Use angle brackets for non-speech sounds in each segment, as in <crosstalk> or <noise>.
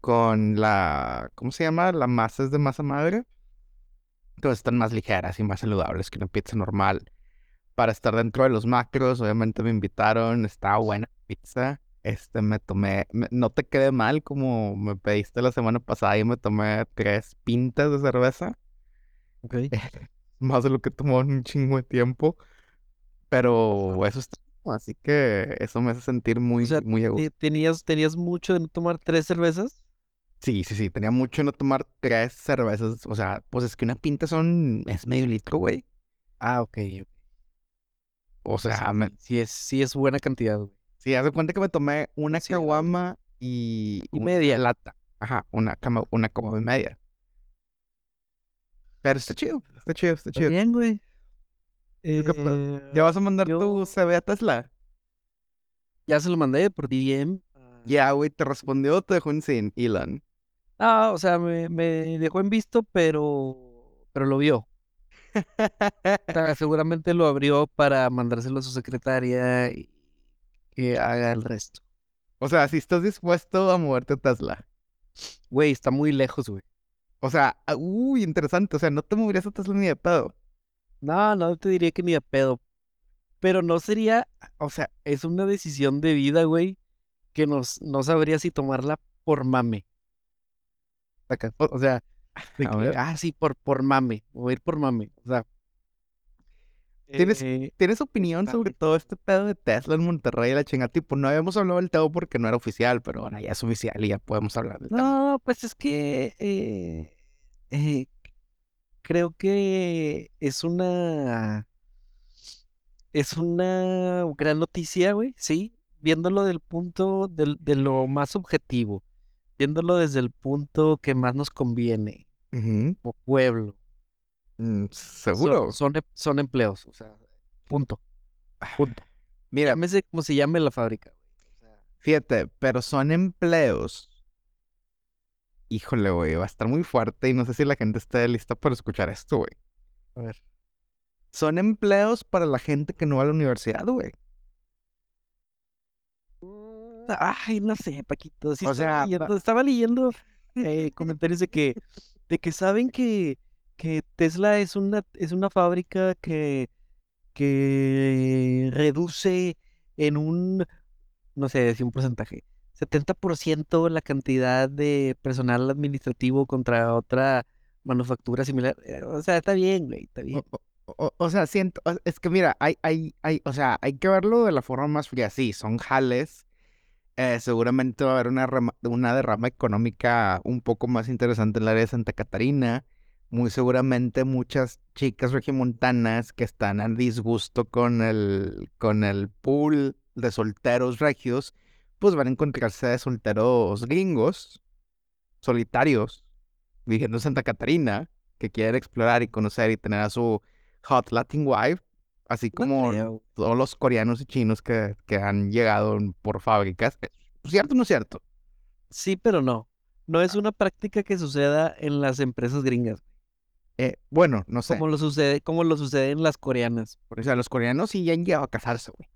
con la, ¿cómo se llama? La masa es de masa madre. Entonces están más ligeras y más saludables que una pizza normal. Para estar dentro de los macros, obviamente me invitaron, estaba buena pizza. Este, me tomé, no te quedé mal como me pediste la semana pasada y me tomé tres pintas de cerveza. <laughs> Más de lo que tomó en un chingo de tiempo. Pero eso está, así que eso me hace sentir muy, O sea, muy a gusto. ¿te- ¿tenías, tenías mucho de no tomar tres cervezas? Sí, sí, sí, tenía mucho no tomar tres cervezas. O sea, pues es que una pinta son, es medio litro, güey. Ah, ok. ok. O sea, sí, me, sí es, sí es buena cantidad, güey. sí, haz de cuenta que me tomé una Sí, caguama y, Y una media. lata. Ajá, una cama, una caguama y media. Pero está chido, está chido, está Está chido. bien, güey. ¿Tú qué pedo? Eh, ¿Ya vas a mandar tu CV a Tesla? ya se lo mandé por DM. Ah, Ya, güey, te respondió o te dejó en sin, Elon. Ah, o sea, me, me dejó en visto, pero, pero lo vio. <laughs> Seguramente lo abrió para mandárselo a su secretaria y que haga el resto. O sea, si estás dispuesto a moverte a Tesla. Güey, está muy lejos, güey. O sea, ah, uy, interesante. O sea, no te moverías a Tesla ni de pedo. No, no te diría que ni a pedo. Pero no sería, o sea, es una decisión de vida, güey, que nos, no sabría si tomarla por mame. O sea, que, ah, sí, por, por mame, a ir por mame. O sea, ¿Tienes- eh, ¿Tienes opinión sobre todo este pedo de Tesla en Monterrey y la chingada? Tipo, no habíamos hablado del tema porque no era oficial, pero ahora ya es oficial y ya podemos hablar del tema. No, pues es que eh, eh, creo que es una es una gran noticia, güey, sí, viéndolo del punto del- de lo más objetivo, viéndolo desde el punto que más nos conviene, Ujú. como pueblo. Mm, Son, Seguro. son, em- son empleos, o sea, punto, punto. Mira, Llámese como se llame la fábrica. güey, o sea, fíjate, pero son empleos. Híjole, güey, va a estar muy fuerte y no sé si la gente esté lista para escuchar esto, güey. a ver. Son empleos para la gente que no va a la universidad, güey. Ay, no sé, Paquito. sí O sea, leyendo- estaba leyendo eh, <laughs> comentarios de que, de que saben que, que Tesla es una, es una fábrica que, que reduce en un, no sé, decir un porcentaje, 70% la cantidad de personal administrativo contra otra manufactura similar. Eh, O sea, está bien, güey, está bien. O, o- sea, siento, es que mira, hay, hay, hay, o sea, hay que verlo de la forma más fría. Sí, son jales. eh, seguramente va a haber una, rama- una derrama económica un poco más interesante en el área de Santa Catarina. Muy seguramente muchas chicas regiomontanas que están a disgusto con el, con el pool de solteros regios, pues van a encontrarse solteros gringos, solitarios, viviendo en Santa Catarina, que quieren explorar y conocer y tener a su hot Latin wife, así como todos los coreanos y chinos que, que han llegado por fábricas. ¿Cierto o no es cierto? Sí, pero no. No es una práctica que suceda en las empresas gringas. Eh, bueno, no sé. como lo sucede, como lo sucede en las coreanas. O sea, los coreanos sí ya han llegado a casarse, güey.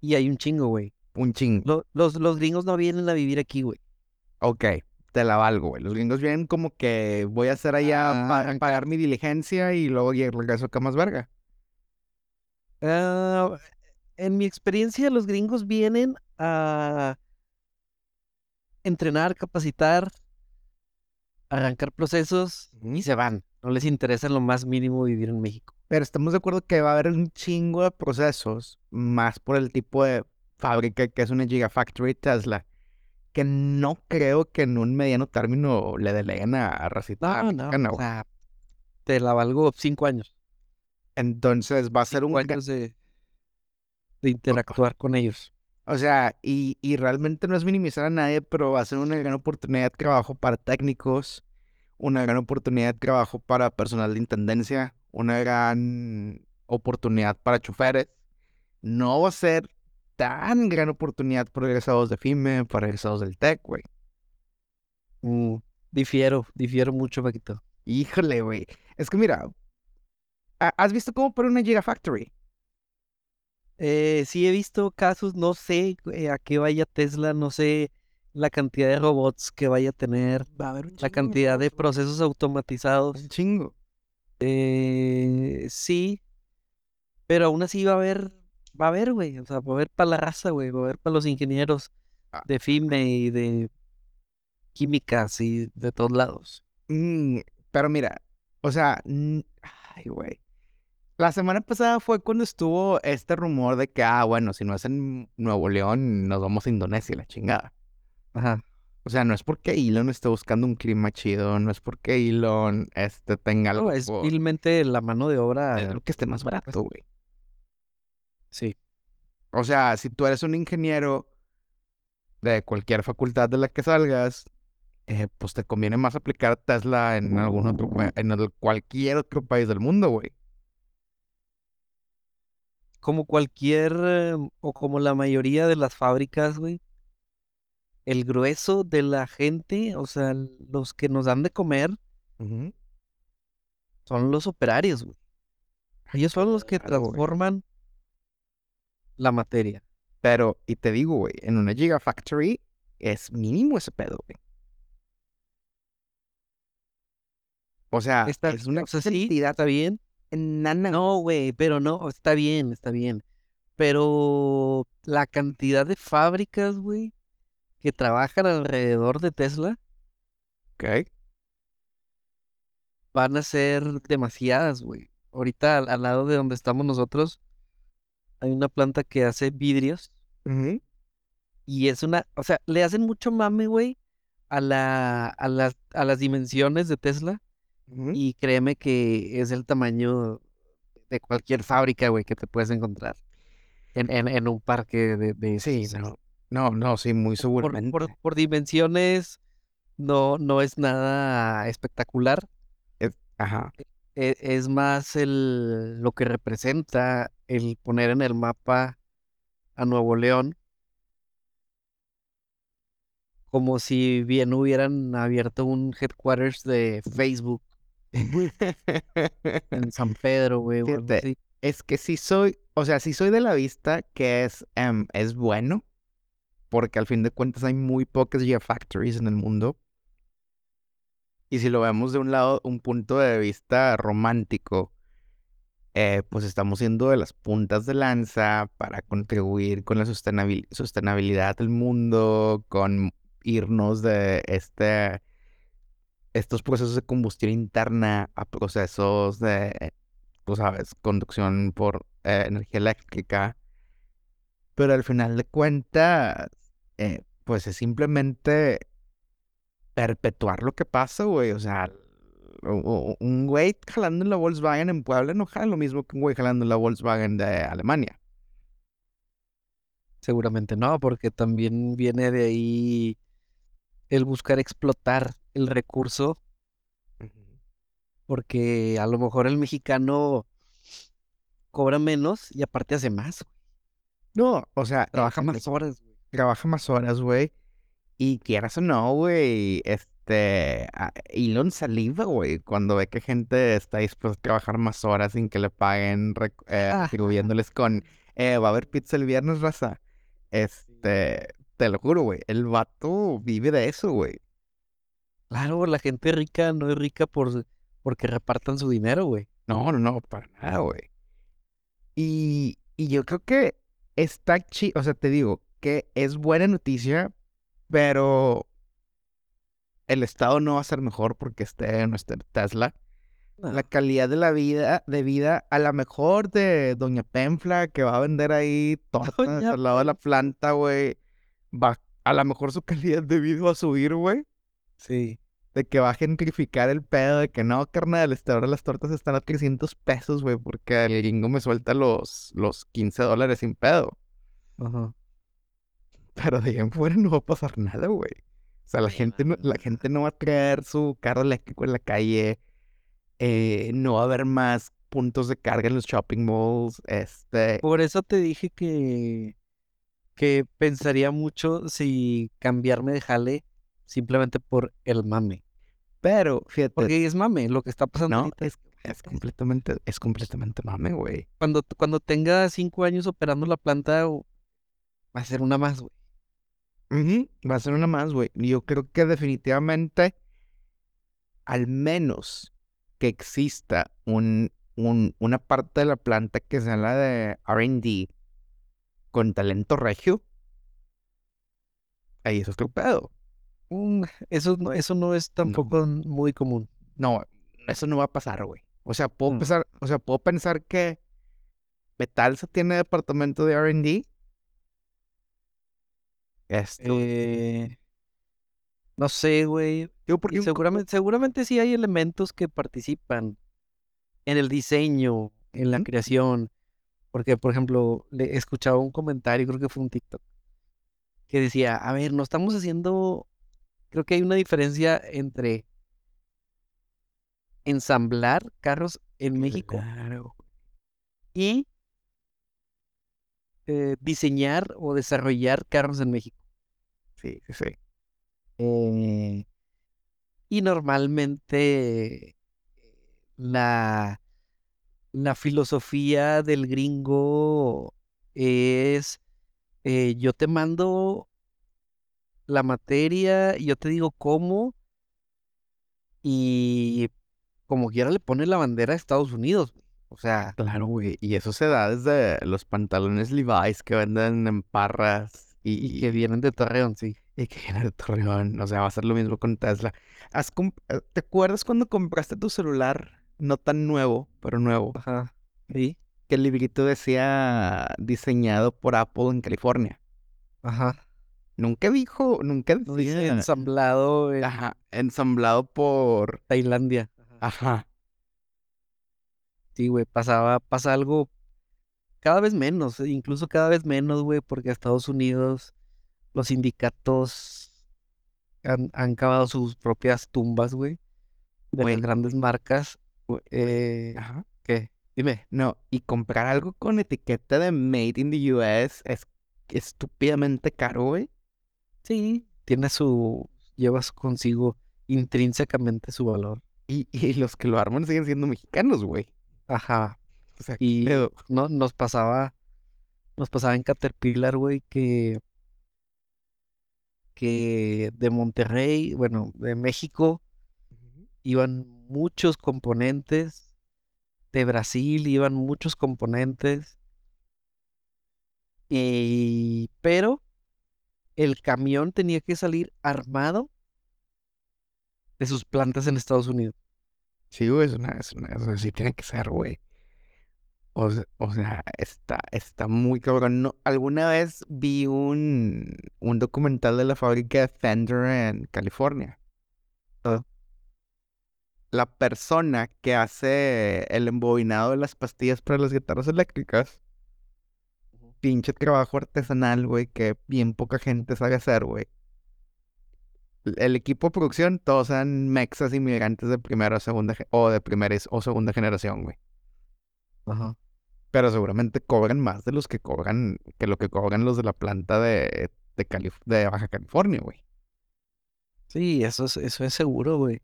Y hay un chingo, güey. Un chingo. Lo- los, los gringos no vienen a vivir aquí, güey. Ok, te la valgo, güey. Los gringos vienen como que voy a hacer allá, pa- Ah. pagar mi diligencia y luego regreso acá más verga. Ah, en mi experiencia, los gringos vienen a entrenar, capacitar, arrancar procesos y se van. No les interesa en lo más mínimo vivir en México. Pero estamos de acuerdo que va a haber un chingo de procesos, más por el tipo de fábrica que es una Gigafactory Tesla, que no creo que en un mediano término le deleguen a, a racita No, no, o sea, te la valgo cinco años. Entonces va a ser un... Cinco años de, de interactuar con ellos. O sea, y, y realmente no es minimizar a nadie, pero va a ser una gran oportunidad de trabajo para técnicos, una gran oportunidad de trabajo para personal de intendencia, una gran oportunidad para choferes. No va a ser tan gran oportunidad para egresados de FIME, para egresados del TEC, güey. Mm, difiero, difiero mucho, Paquito. Híjole, güey. Es que mira, ¿ha- ¿has visto cómo para una Gigafactory? Eh, sí he visto casos, no sé eh, a qué vaya Tesla, no sé la cantidad de robots que vaya a tener, Va a haber un la cantidad de procesos automatizados. Un chingo. Eh, sí, pero aún así va a haber, va a haber, güey, o sea, va a haber para la raza, güey, va a haber para los ingenieros Ah. de FIME y de químicas y de todos lados. Mm, pero mira, o sea, mm, ay, güey. La semana pasada fue cuando estuvo este rumor de que, ah, bueno, si no es en Nuevo León, nos vamos a Indonesia, la chingada. Ajá. O sea, no es porque Elon esté buscando un clima chido, no es porque Elon este, tenga algo, No, es vilmente la mano de obra. es lo que esté más barato, güey. Sí. O sea, si tú eres un ingeniero de cualquier facultad de la que salgas, eh, pues te conviene más aplicar Tesla en algún otro, en el- cualquier otro país del mundo, güey. Como cualquier, eh, o como la mayoría de las fábricas, güey, el grueso de la gente, o sea, los que nos dan de comer, son los operarios, güey. Ellos son los que transforman la materia. Pero, y te digo, güey, en una Gigafactory es mínimo ese pedo, güey. O sea, Está, es una o sea, sí, cantidad está bien. No, güey, pero no, está bien, está bien. Pero la cantidad de fábricas, güey, que trabajan alrededor de Tesla Ok. van a ser demasiadas, güey. Ahorita al, al lado de donde estamos nosotros hay una planta que hace vidrios y es una, o sea, le hacen mucho mame, güey, a la, a las, a las dimensiones de Tesla y créeme que es el tamaño de cualquier fábrica, güey, que te puedes encontrar en, en, en un parque de, de Sí, no. No, no, sí, muy seguramente. por, por dimensiones no, no es nada espectacular. Ajá. E- es más el, lo que representa el poner en el mapa a Nuevo León, como si bien hubieran abierto un headquarters de Facebook <laughs> en San Pedro, güey, Fíjate. Es que sí soy, o sea, sí soy de la vista que es, em, es bueno, porque al fin de cuentas hay muy pocas Gigafactories en el mundo. Y si lo vemos de un lado, un punto de vista romántico, eh, pues estamos siendo de las puntas de lanza para contribuir con la sostenibilidad del mundo, con irnos de este, estos procesos de combustión interna a procesos de, tú sabes, conducción por eh, energía eléctrica. Pero al final de cuentas, eh, pues es simplemente perpetuar lo que pasa, güey. O sea, un güey jalando en la Volkswagen en Puebla no jala lo mismo que un güey jalando en la Volkswagen de Alemania. Seguramente no, porque también viene de ahí el buscar explotar el recurso, porque a lo mejor el mexicano cobra menos y aparte hace más. No, o sea, trabaja más horas, trabaja más horas, güey. Y quieras o no, güey, este, Elon saliva, güey, cuando ve que gente está dispuesta a trabajar más horas sin que le paguen, eh, Ah. retribuyéndoles con, eh, va a haber pizza el viernes, raza. Este, te lo juro, güey, el vato vive de eso, güey. Claro, la gente rica no es rica por porque repartan su dinero, güey. No, no, no, para nada, güey. Y, y yo creo que está chido, o sea, te digo que es buena noticia, pero el estado no va a ser mejor porque esté en nuestra Tesla. No. La calidad de la vida, de vida, a la mejor de Doña Penfla, que va a vender ahí <laughs> tortas al lado de la planta, güey. Va, a lo mejor su <laughs> calidad de vida va a subir, güey. Sí. De que va a gentrificar el pedo, de que no, carnal, este, ahora las tortas están a 300 pesos, güey, porque el gringo me suelta los, los 15 dólares sin pedo. Ajá. Pero de ahí en fuera no va a pasar nada, güey. O sea, la gente no, la gente no va a traer su carro eléctrico en la calle. eh, no va a haber más puntos de carga en los shopping malls. Este, Por eso te dije que que pensaría mucho si cambiarme de jale simplemente por el mame. pero fíjate, Porque es mame lo que está pasando no, ahorita. es, es completamente, es completamente mame, güey. Cuando, cuando tenga cinco años operando la planta, va a ser una más, güey. Va a ser una más, güey. Yo creo que definitivamente, al menos que exista un, un, una parte de la planta que sea la de RD con talento regio, ahí eso es pedo. Mm, eso, no, eso no es tampoco muy común. No, eso no va a pasar, güey. O sea, puedo Mm. pensar, o sea, puedo pensar que Metalsa tiene departamento de R&D. Esto. Eh, no sé, güey. Porque Seguramente, seguramente sí hay elementos que participan en el diseño, en la creación. Porque, por ejemplo, le escuchaba un comentario, creo que fue un TikTok, que decía, a ver, no estamos haciendo, creo que hay una diferencia entre ensamblar carros en México Claro. y eh, diseñar o desarrollar carros en México. Sí, sí, sí. Eh, y normalmente la, la filosofía del gringo es, eh, yo te mando la materia, yo te digo cómo, y como quiera le pone la bandera a Estados Unidos. O sea, Claro, güey. Y eso se da desde los pantalones Levi's que venden en parras y y, que vienen de Torreón, sí. y que vienen de Torreón. O sea, va a ser lo mismo con Tesla. ¿Has eh, ¿Te acuerdas cuando compraste tu celular? No tan nuevo, pero nuevo. Ajá. Sí. Que el librito decía diseñado por Apple en California. Ajá. Nunca dijo, nunca dice ensamblado en Ajá, ensamblado por. Tailandia. Ajá. Sí, güey, pasaba, pasa algo cada vez menos, eh, incluso cada vez menos, güey, porque Estados Unidos, los sindicatos han, han cavado sus propias tumbas, güey, de grandes marcas. Eh, Ajá. ¿qué? Dime. No, y comprar algo con etiqueta de Made in the US es estúpidamente caro, güey. Sí, tiene su, llevas consigo intrínsecamente su valor. Y, y los que lo arman siguen siendo mexicanos, güey. Ajá. O sea, ¿qué Y pedo? no, nos pasaba, nos pasaba en Caterpillar, güey, que, que de Monterrey, bueno, de México, iban muchos componentes, de Brasil iban muchos componentes, y, pero el camión tenía que salir armado de sus plantas en Estados Unidos. Sí, güey, es una, es una, sí tiene que ser, güey. O sea, o sea, está, está muy cabrón. No, alguna vez vi un, un documental de la fábrica de Fender en California. La persona que hace el embobinado de las pastillas para las guitarras eléctricas, pinche trabajo artesanal, güey, que bien poca gente sabe hacer, güey. El- equipo de producción, todos eran mexas inmigrantes de primera o segunda, o de primera o segunda generación, güey. Ajá. Pero seguramente cobran más de los que cobran, que lo que cobran los de la planta de, de, Calif- de Baja California, güey. Sí, eso es, eso es seguro, güey.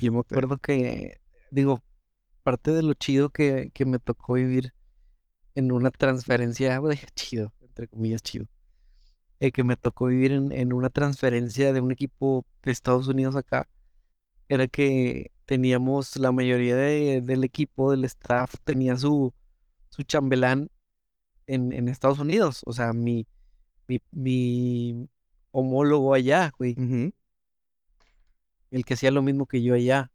Yo me Este, acuerdo que, digo, parte de lo chido que, que me tocó vivir en una transferencia, güey, <laughs> chido, entre comillas, chido, eh, que me tocó vivir en, en una transferencia de un equipo de Estados Unidos acá, era que teníamos la mayoría de- del equipo, del staff, tenía su, su chambelán en, en Estados Unidos, o sea, mi, mi, mi homólogo allá, güey, el que hacía lo mismo que yo allá.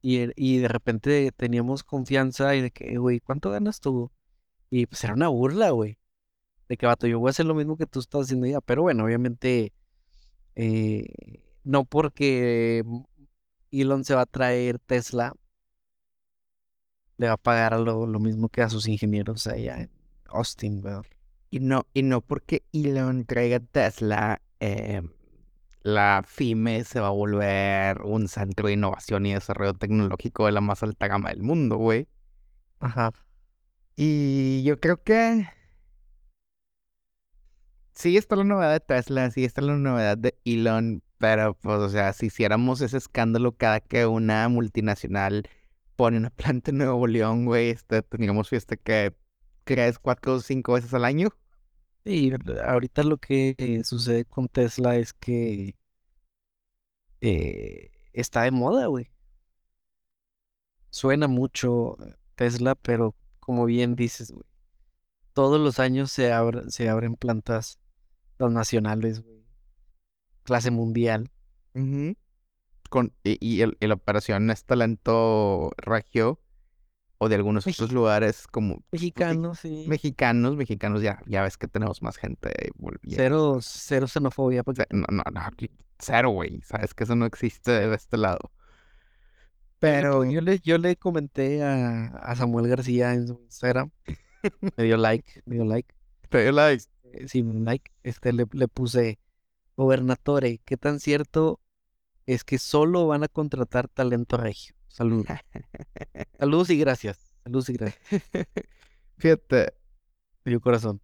Y, el- y de repente teníamos confianza y de que, "Eh, güey, ¿cuánto ganas tú? Y pues era una burla, güey. De que, vato, yo voy a hacer lo mismo que tú estás haciendo ya. Pero bueno, obviamente, eh, no porque Elon se va a traer Tesla, le va a pagar lo, lo mismo que a sus ingenieros allá en Austin, güey. Y no, y no porque Elon traiga Tesla, eh, la FIME se va a volver un centro de innovación y desarrollo tecnológico de la más alta gama del mundo, güey. Ajá. Y yo creo que sí está la novedad de Tesla, sí está la novedad de Elon, pero pues, o sea, si hiciéramos ese escándalo cada que una multinacional pone una <laughs> planta en Nuevo León, güey, este, tendríamos fiesta que tres, cuatro, cinco veces al año. Y ahorita lo que eh, sucede con Tesla es que eh, está de moda, güey. Suena mucho Tesla, pero como bien dices, güey, todos los años se, se abren plantas nacionales, güey. Clase mundial. Con, y, y, el, la operación es talento regio o de algunos otros lugares como pues mexicanos, sí. Mexicanos, mexicanos, ya, ya ves que tenemos más gente. Cero, cero xenofobia. Porque... No, no, no, cero, güey. Sabes que eso no existe de este lado. Pero yo le, yo le comenté a, a Samuel García en su Instagram. <laughs> me dio like, me dio like. Te dio like. Eh, sí, un like. Este le, le puse, gobernatore, ¿qué tan cierto es que solo van a contratar talento regio? Saludos. <laughs> Saludos y gracias. Saludos y gracias. <laughs> Fíjate. Mi corazón.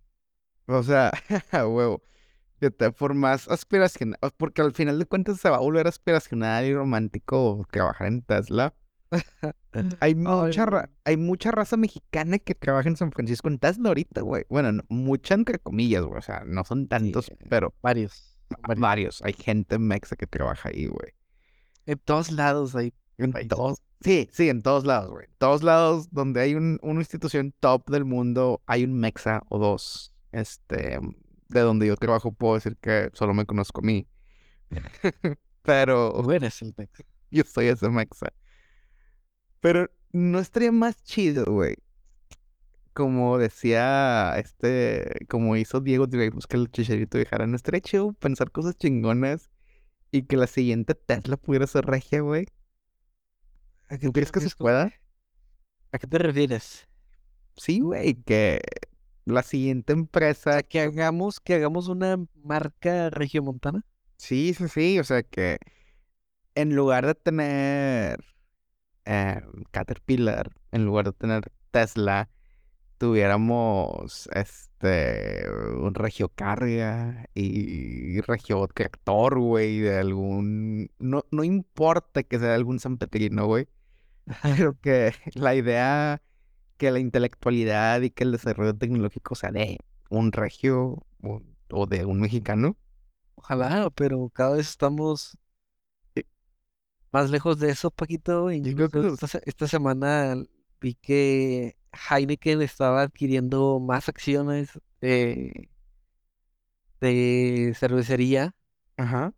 O sea, <laughs> huevo. Fíjate, por más aspiracional, porque al final de cuentas se va a volver aspiracional y romántico trabajar en Tesla. Hay, mucha hay mucha raza mexicana que trabaja en San Francisco en Tesla ahorita, güey. Bueno, mucha entre comillas, güey. O sea, no son tantos, pero. Varios, varios. Varios. Hay gente mexa que trabaja ahí, güey. En todos lados hay en todos, sí, sí, en todos lados, güey. Todos lados donde hay un, una institución top del mundo, hay un mexa o dos. Este, de donde yo trabajo puedo decir que solo me conozco a mí. <laughs> <laughs> Pero... Tú eres el mexa. Yo soy ese mexa. Pero no estaría más chido, güey. Como decía este, como hizo Diego Dreyfus que el chicharito dejara, no estaría chido pensar cosas chingonas y que la siguiente Tesla pudiera ser regia, güey. ¿A qué crees que se pueda? ¿A qué te refieres? Sí, güey, que la siguiente empresa... que hagamos, que hagamos una marca regiomontana. Sí, sí, sí, o sea que en lugar de tener eh, Caterpillar, en lugar de tener Tesla, tuviéramos este un regiocarga y regio tractor, güey, de algún no, no importa que sea algún sanpetrino, güey. <laughs> Pero que la idea que la intelectualidad y que el desarrollo tecnológico sea de un regio o, de un mexicano. Ojalá, pero cada vez estamos más lejos de eso, Paquito. Y esta, esta semana vi que Heineken estaba adquiriendo más acciones de, de cervecería. Ajá.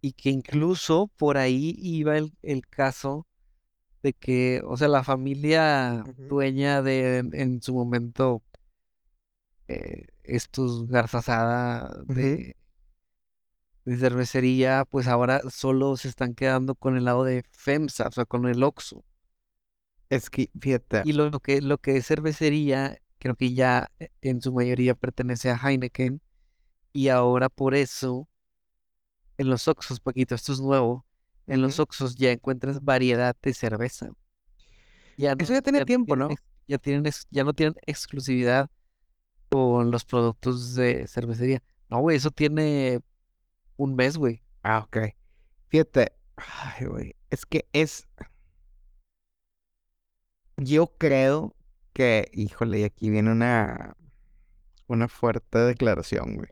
Y que incluso por ahí iba el, el caso de que, o sea, la familia dueña de en, su momento eh, estos garzasada de, de, cervecería, pues ahora solo se están quedando con el lado de FEMSA, o sea, con el Oxxo. Es que, fíjate. Y lo, que, lo que es cervecería, creo que ya eh, en su mayoría pertenece a Heineken. Y ahora por eso, en los Oxxos, Paquito, esto es nuevo, en los Oxxos ya encuentras variedad de cerveza. Ya Eso ya tiene tiempo, ¿no? Ya, tienen, ya no tienen exclusividad con los productos de cervecería. No, güey, eso tiene un mes, güey. Ah, ok. Fíjate, ay, güey, es que es... Yo creo que, híjole, y aquí viene una, una fuerte declaración, güey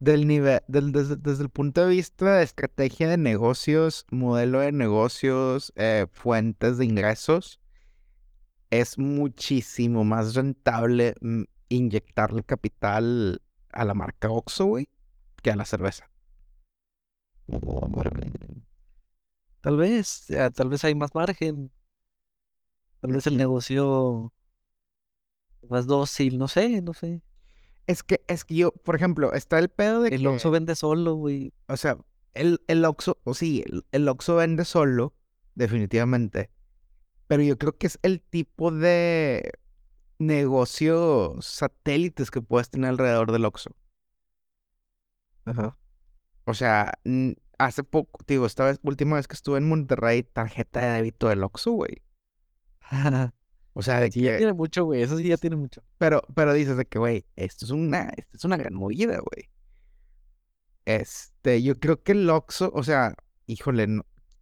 del nivel, desde, el punto de vista de estrategia de negocios, modelo de negocios, eh, fuentes de ingresos, es muchísimo más rentable mm, inyectarle capital a la marca Oxxo, güey, que a la cerveza. Tal vez, tal vez hay más margen. Tal vez el negocio más dócil, no sé, no sé. Es que, es que yo, por ejemplo, está el pedo de el Oxxo vende solo, güey. O sea, el, el Oxxo, o sí, el, Oxxo vende solo, definitivamente. Pero yo creo que es el tipo de negocios satélites que puedes tener alrededor del Oxxo. Ajá. O sea, hace poco, digo, esta vez, última vez que estuve en Monterrey, tarjeta de débito del Oxxo, güey. <laughs> O sea, de que... ya tiene mucho, güey. Eso sí ya tiene mucho. Pero, pero dices de que, güey, esto es una, esto es una gran movida, güey. Este, yo creo que el Oxxo, o sea, híjole,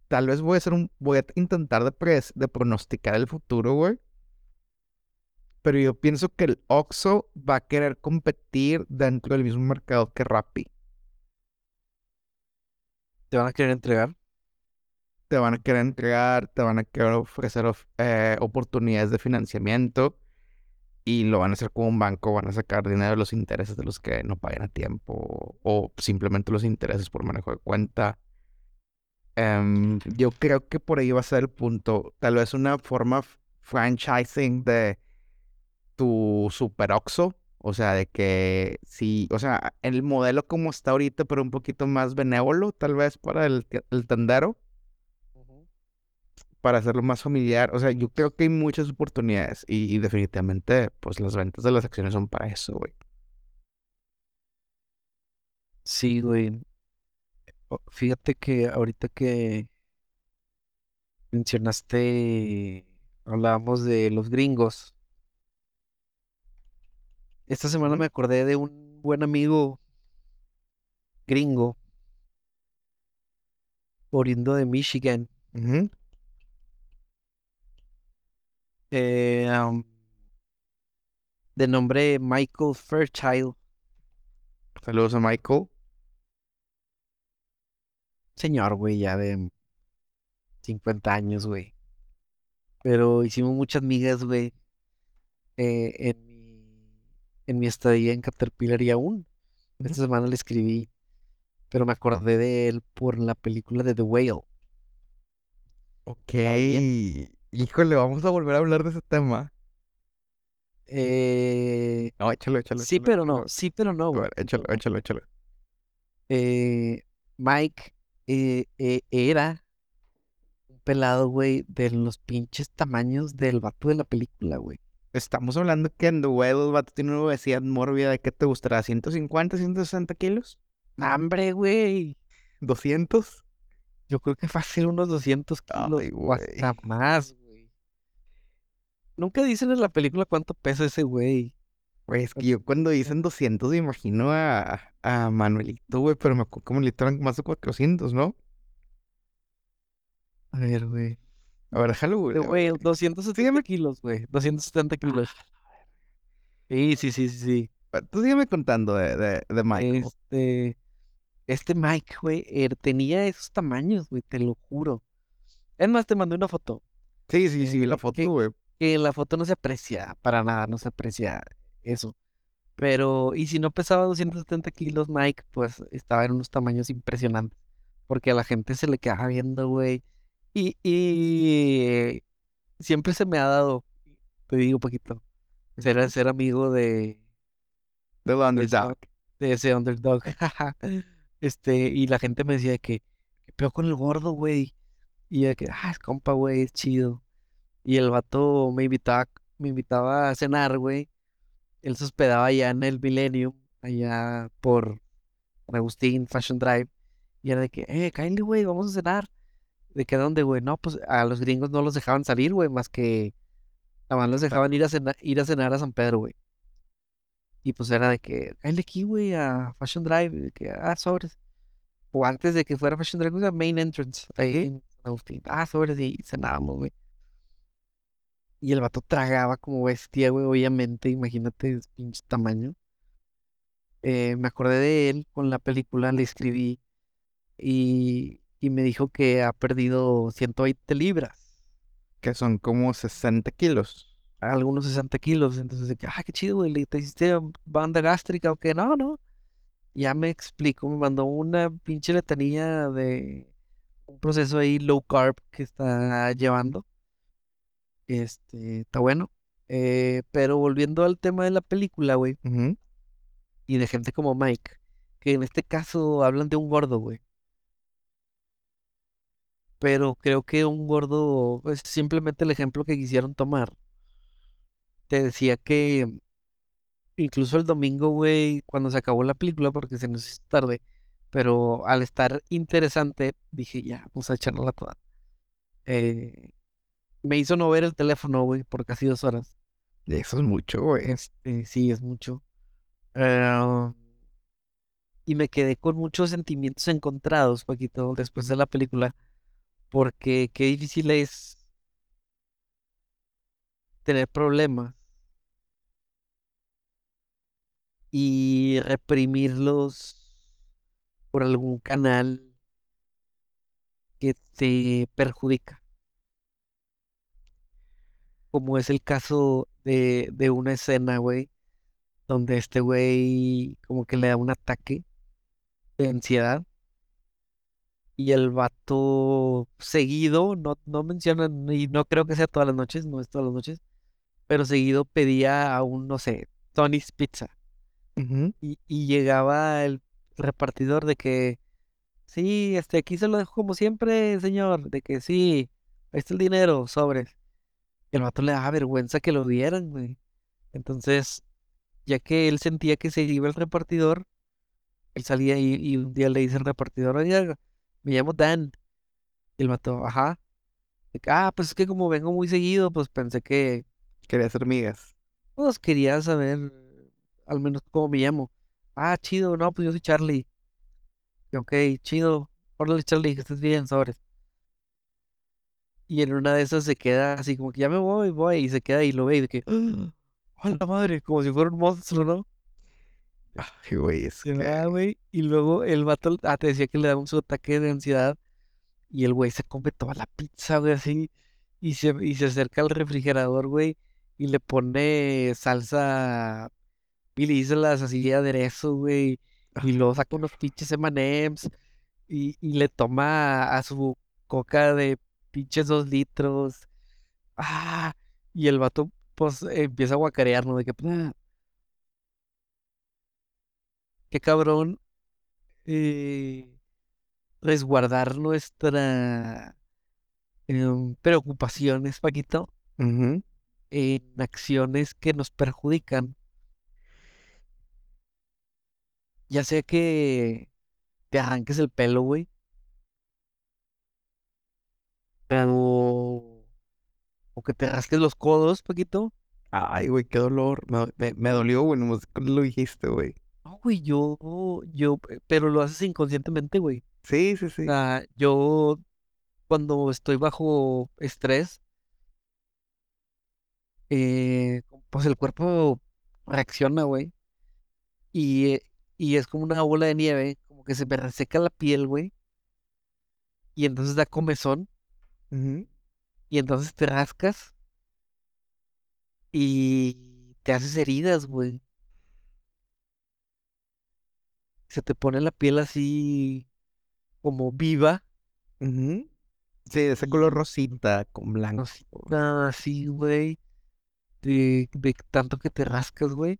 tal vez voy a hacer un, voy a intentar de, de pronosticar el futuro, güey. pero yo pienso que el Oxxo va a querer competir dentro del mismo mercado que Rappi. ¿Te van a querer entregar? Te van a querer entregar, te van a querer ofrecer of- eh, oportunidades de financiamiento y lo van a hacer como un banco, van a sacar dinero de los intereses de los que no paguen a tiempo o simplemente los intereses por manejo de cuenta. Em, yo creo que por ahí va a ser el punto. Tal vez una forma franchising de tu Super Oxxo. O sea, de que sí, o sea, el modelo como está ahorita, pero un poquito más benévolo, tal vez para el, el tendero, para hacerlo más familiar. O sea, yo creo que hay muchas oportunidades y, y definitivamente, pues las ventas de las acciones son para eso, güey. Sí, güey. Fíjate que ahorita que mencionaste, hablábamos de los gringos. Esta semana me acordé de un buen amigo gringo, oriundo de Michigan. Ujú. eh, am, de nombre Michael Fairchild. Saludos a Michael. Señor, güey, ya de 50 años, güey. Pero hicimos muchas migas, güey, eh, en en mi estadía en Caterpillar y aún. Esta semana le escribí, pero me acordé de él por la película de The Whale. Ok. Híjole, vamos a volver a hablar de ese tema. Eh, No, échalo, échalo, sí, échalo, pero no, sí, pero no, A ver, échalo, échalo, échalo. Eh, Mike eh, eh, era un pelado, güey, de los pinches tamaños del vato de la película, güey. Estamos hablando que en The Whale el vato tiene una obesidad mórbida de qué te gustará, 150, 160 kilos, ¡Hambre, güey! 200. Yo creo que fácil unos 200 kilos Ay, o hasta güey. más, güey. Nunca dicen en la película cuánto pesa ese güey. Güey, es que yo cuando dicen 200 me imagino a, a Manuelito, güey, pero me acuerdo que Manuelito eran más de 400, ¿no? A ver, güey. A ver, déjalo, güey. Güey, 270 Sígueme, kilos, güey. 270 kilos. Sí, sí, sí, sí, sí. tú sígueme contando de, de, de Michael. Este, este Mike, güey, er- tenía esos tamaños, güey, te lo juro. Es más, te mandé una foto. Sí, sí, sí, vi la eh, foto, que- güey. Que en la foto no se aprecia, para nada, no se aprecia eso. Pero, y si no pesaba 270 kilos, Mike, pues estaba en unos tamaños impresionantes. Porque a la gente se le quedaba viendo, güey. Y, y siempre se me ha dado, te digo poquito, ser, ser amigo de, The de ese, Underdog. de ese underdog. Este, y la gente me decía que, ¿qué peor con el gordo, güey? Y yo de que, ah, es compa, güey, es chido. Y el vato me invitaba, me invitaba a cenar, güey. Él se hospedaba allá en el Millennium, allá por Agustín, Fashion Drive. Y era de que, eh, cállate, güey, vamos a cenar. ¿De qué dónde, güey? No, pues a los gringos no los dejaban salir, güey, más que nada más los dejaban ir a cenar, ir a cenar a San Pedro, güey. Y pues era de que, cállate aquí, güey, a Fashion Drive, de que, ah, sobres. O antes de que fuera Fashion Drive, era Main Entrance, ahí en San Agustín. Ah, sobres, y cenábamos, güey. Y el vato tragaba como bestia, güey, obviamente, imagínate pinche tamaño. Eh, me acordé de él con la película, le escribí y, y me dijo que ha perdido 120 libras, Que son como 60 kilos. algunos 60 kilos. Entonces, ah, qué chido, güey, ¿le- ¿te hiciste banda gástrica o qué? No, no. Ya me explicó, me mandó una pinche letanía de un proceso ahí low carb que está llevando. Este, está bueno. Eh, pero volviendo al tema de la película, güey, y de gente como Mike, que en este caso hablan de un gordo, güey. Pero creo que un gordo es simplemente el ejemplo que quisieron tomar. Te decía que incluso el domingo, güey, cuando se acabó la película, porque se nos hizo tarde, pero al estar interesante, dije, ya, vamos a echarla toda. Eh, me hizo no ver el teléfono, güey, por casi dos horas. Eso es mucho, güey. Este, sí, es mucho. Eh, y me quedé con muchos sentimientos encontrados, Paquito, después de la película, porque qué difícil es tener problemas y reprimirlos por algún canal que te perjudica. Como es el caso de, de una escena, güey, donde este güey como que le da un ataque de ansiedad y el vato seguido, no, no mencionan, y no creo que sea todas las noches, no es todas las noches, pero seguido pedía a un, no sé, Tony's Pizza. Y, y llegaba el repartidor de que, sí, este, aquí se lo dejo como siempre, señor, de que sí, ahí está el dinero, sobres. Y el vato le daba vergüenza que lo vieran, güey. Entonces, ya que él sentía que se iba el repartidor, él salía y, y un día le dice al repartidor, oiga, me llamo Dan. Y el vato, ajá. ah, pues es que como vengo muy seguido, pues pensé que, Quería hacer migas. pues quería saber al menos cómo me llamo. Ah, chido, no, pues yo soy Charlie. Y, ok, chido. Órale, Charlie, que estés bien, sobres. Y en una de esas se queda así como que ya me voy, voy, y se queda y lo ve y de que, ¡ah! ¡a la madre! Como si fuera un monstruo, ¿no? Ay, güey, es que... ah, güey, y luego el vato, ah, te decía que le da un su ataque de ansiedad y el güey se come toda la pizza, güey, así, y se, y se acerca al refrigerador, güey, y le pone salsa, y le dice las así de aderezo, güey, y luego saca unos pinches M&M's y, y le toma a su coca de pinches dos litros, ah, y el vato, pues, empieza a guacarear, ¿no? De que, "Ah, qué cabrón, eh, resguardar nuestra em, preocupaciones, Paquito, en acciones que nos perjudican. Ya sea que te arranques el pelo, güey, pero... O que te rasques los codos, Paquito. Ay, güey, qué dolor. Me, me, me dolió, güey, cuando lo dijiste, güey. No, güey, yo, yo, eh, pero lo haces inconscientemente, güey. Sí, sí, O sí. sea, yo cuando estoy bajo estrés, eh, pues el cuerpo reacciona, güey. Y, eh, y es como una bola de nieve, como que se me reseca la piel, güey. Y entonces da comezón. Ujú. Y entonces te rascas y te haces heridas, güey. Se te pone la piel así como viva. Sí, de ese color rosita con blanco. así, así, güey. De, de tanto que te rascas, güey.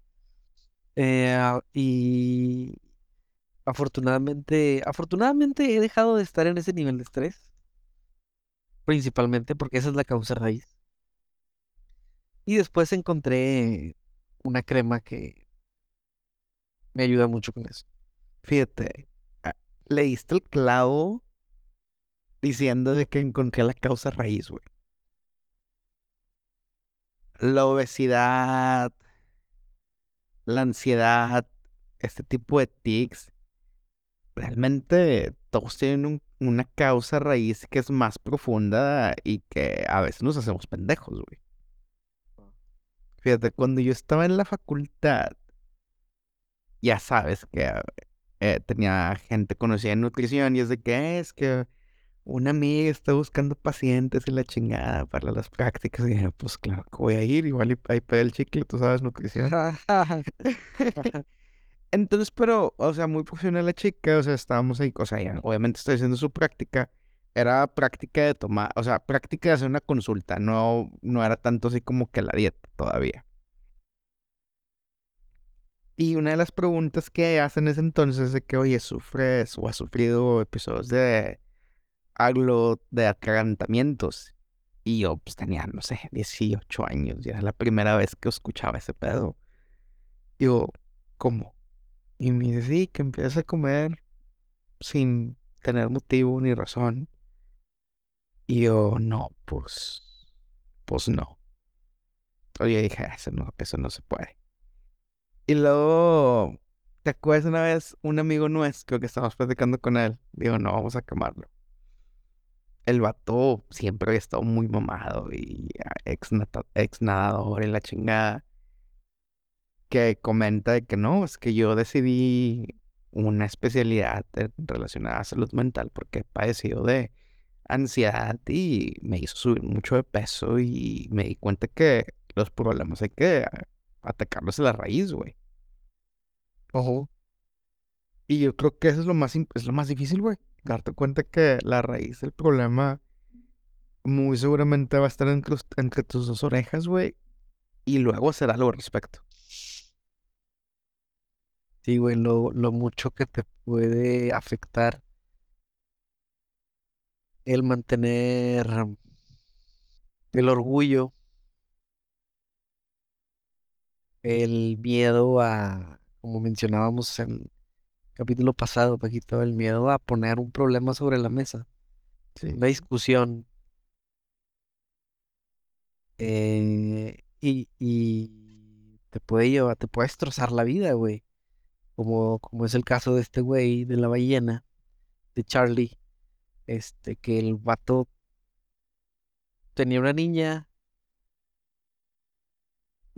Eh, y afortunadamente, afortunadamente he dejado de estar en ese nivel de estrés. Principalmente porque esa es la causa raíz. Y después encontré una crema que me ayuda mucho con eso. Fíjate, ah, leíste el clavo diciendo de que encontré la causa raíz, güey. La obesidad, la ansiedad, este tipo de tics, realmente todos tienen un- una causa raíz que es más profunda y que a veces nos hacemos pendejos, güey. Fíjate, cuando yo estaba en la facultad, ya sabes que eh, tenía gente conocida en nutrición y es de que "Eh, es que una amiga está buscando pacientes y la chingada para las prácticas. Y dije, pues claro que voy a ir, igual ahí pega el chicle, tú sabes, nutrición. <laughs> Entonces, pero, o sea, muy profesional la chica, o sea, estábamos ahí, o sea, obviamente está haciendo su práctica, era práctica de tomar, o sea, práctica de hacer una consulta, no, no era tanto así como que la dieta todavía. Y una de las preguntas que hacen es entonces es de que, oye, ¿sufres o has sufrido episodios de aglo, de atragantamientos? Y yo, pues tenía, no sé, 18 años, y era la primera vez que escuchaba ese pedo. Digo, ¿cómo? Y me dice, sí, que empiezas a comer sin tener motivo ni razón. Y yo, no, pues, pues no. Oye, dije, "Ah, eso no, eso no se puede. Y luego, ¿te acuerdas una vez un amigo nuestro que estábamos platicando con él? Digo, no, vamos a quemarlo. El vato siempre había estado muy mamado y ah, ex, ex nadador en la chingada. que comenta de que no, es que yo decidí una especialidad relacionada a salud mental porque he padecido de ansiedad y me hizo subir mucho de peso y me di cuenta que los problemas hay que atacarlos a la raíz, güey. Ojo. Y yo creo que eso es lo más, es lo más difícil, güey. Darte cuenta que la raíz del problema muy seguramente va a estar entre, entre tus dos orejas, güey. Y luego hacer algo al respecto. Sí, güey, lo, lo mucho que te puede afectar el mantener el orgullo, el miedo a, como mencionábamos en el capítulo pasado, Paquito, el miedo a poner un problema sobre la mesa, Sí. una discusión. eh, y, y te puede llevar, te puede destrozar la vida, güey. Como, como es el caso de este güey de la ballena, de Charlie, este, que el vato tenía una niña,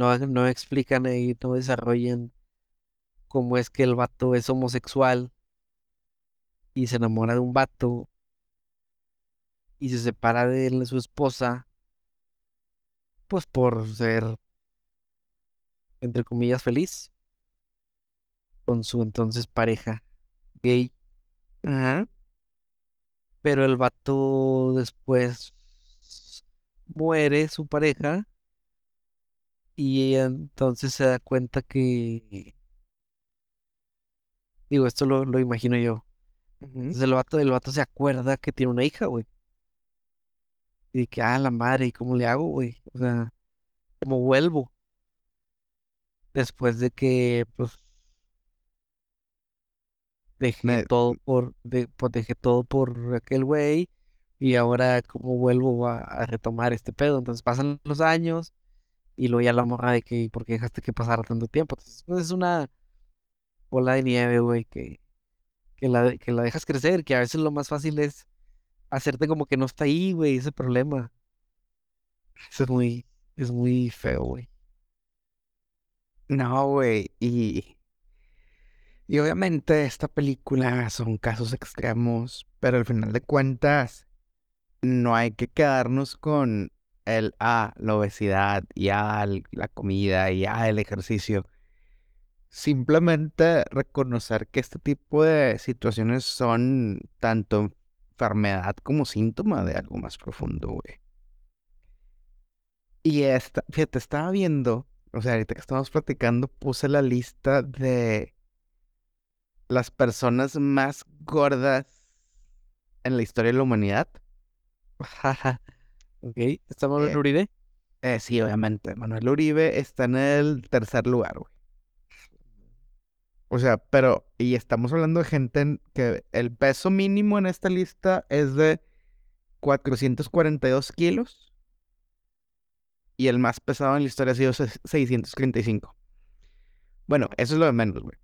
no, no explican ahí, no desarrollan cómo es que el vato es homosexual y se enamora de un vato y se separa de él, su esposa, pues por ser, entre comillas, feliz con su entonces pareja gay. Ajá. Pero el vato después muere su pareja y entonces se da cuenta que, digo, esto lo, lo imagino yo. ujú. Entonces el vato, el vato se acuerda que tiene una hija, güey. Y que, ah, la madre, ¿y cómo le hago, güey? O sea, ¿cómo vuelvo? Después de que, pues, dejé todo por, de, pues, dejé todo por aquel güey. Y ahora, ¿cómo vuelvo a, a retomar este pedo? Entonces pasan los años y luego ya la morra de que, ¿por qué dejaste que pasara tanto tiempo? Entonces, pues es una bola de nieve, güey, que, que la, que la dejas crecer, que a veces lo más fácil es hacerte como que no está ahí, güey, ese problema. Eso es muy, es muy feo, güey. No, güey. Y, y obviamente esta película son casos extremos, pero al final de cuentas no hay que quedarnos con el, ah, la obesidad, y ah, el- la comida, y ah, el ejercicio. Simplemente reconocer que este tipo de situaciones son tanto enfermedad como síntoma de algo más profundo, güey. Y esta, fíjate, estaba viendo, o sea, ahorita que estamos platicando, puse la lista de las personas más gordas en la historia de la humanidad. <laughs> Ok, ¿está Manuel Eh, Uribe? Eh, sí, obviamente, Manuel Uribe está en el tercer lugar, güey. O sea, pero, y estamos hablando de gente en que el peso mínimo en esta lista es de 442 kilos y el más pesado en la historia ha sido se- 635. Bueno, eso es lo de menos, güey.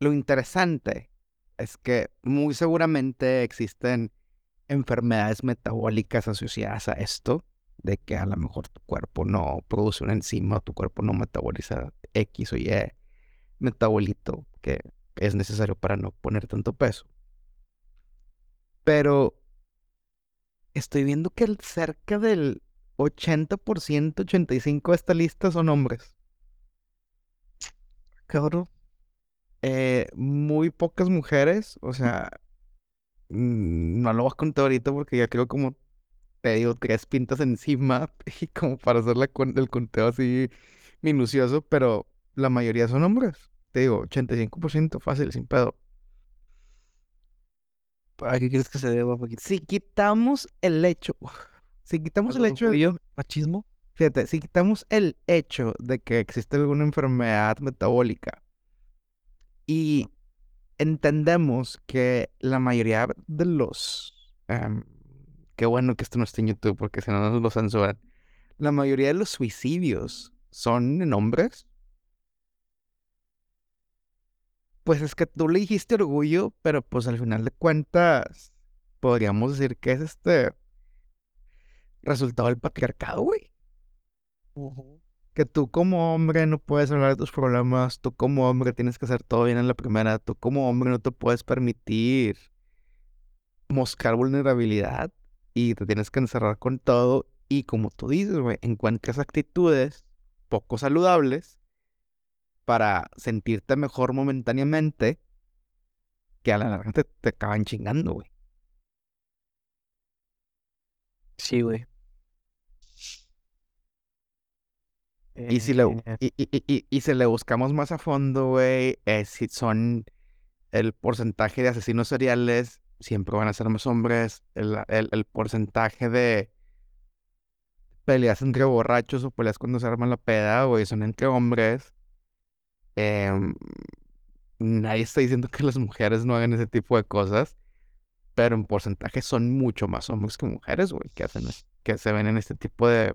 Lo interesante es que muy seguramente existen enfermedades metabólicas asociadas a esto, de que a lo mejor tu cuerpo no produce una enzima tu cuerpo no metaboliza X o Y metabolito que es necesario para no poner tanto peso. Pero estoy viendo que cerca del 80%, 85% de esta lista son hombres. Cabrón. Eh, muy pocas mujeres, o sea, no lo voy a contar ahorita porque ya creo como, te digo, tres pintas encima <laughs> y como para hacer la el conteo así minucioso, pero la mayoría son hombres. Te digo, 85% fácil, sin pedo. ¿Para qué crees que se deba, Paquito? Si quitamos el hecho, <laughs> si quitamos el ¿Al hecho, de-? ¿Machismo? fíjate, si quitamos el hecho de que existe alguna enfermedad metabólica y entendemos que la mayoría de los, em, qué bueno que esto no está en YouTube porque si no nos lo censuran, la mayoría de los suicidios son en hombres, pues es que tú le dijiste orgullo, pero pues al final de cuentas podríamos decir que es este resultado del patriarcado, güey. Ujú. Que tú como hombre no puedes hablar de tus problemas, tú como hombre tienes que hacer todo bien en la primera, tú como hombre no te puedes permitir mostrar vulnerabilidad y te tienes que encerrar con todo y como tú dices, güey, encuentras actitudes poco saludables para sentirte mejor momentáneamente que a la larga te, te acaban chingando, güey. Sí, güey. Y si le, Eh, y, y, y, si le buscamos más a fondo, güey, eh, si son el porcentaje de asesinos seriales, siempre van a ser más hombres. El, el, el porcentaje de peleas entre borrachos o peleas cuando se arma la peda, güey, son entre hombres. Em, nadie está diciendo que las mujeres no hagan ese tipo de cosas, pero en porcentaje son mucho más hombres que mujeres, güey, que hacen, es- que se ven en este tipo de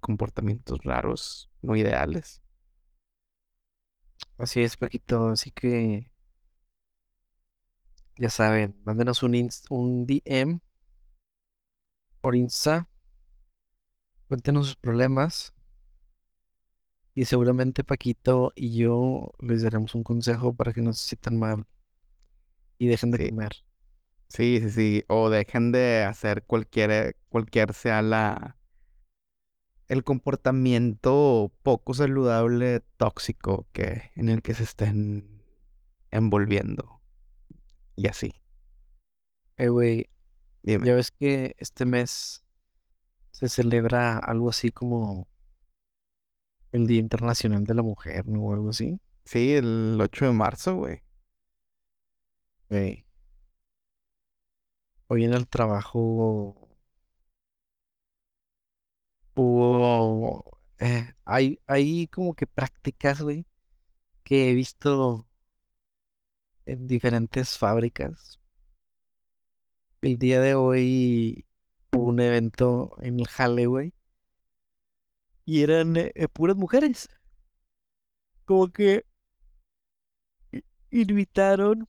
comportamientos raros, no ideales. así es, Paquito. Así que, ya saben, mándenos un, un DM por Insta. Cuéntenos sus problemas. Y seguramente Paquito y yo les daremos un consejo para que no se sientan mal y dejen de Sí. comer. Sí, sí, sí. O dejen de hacer cualquier, cualquier sea la, el comportamiento poco saludable, tóxico que, en el que se estén envolviendo. Y así. Eh, güey, ya ves que este mes se celebra algo así como el Día Internacional de la Mujer, ¿no? O algo así. Sí, el 8 de marzo, güey. Güey. Hoy en el trabajo eh, hay, hay como que prácticas, güey, que he visto en diferentes fábricas. El día de hoy hubo un evento en el jale, güey, y eran eh, eh, puras mujeres. Como que invitaron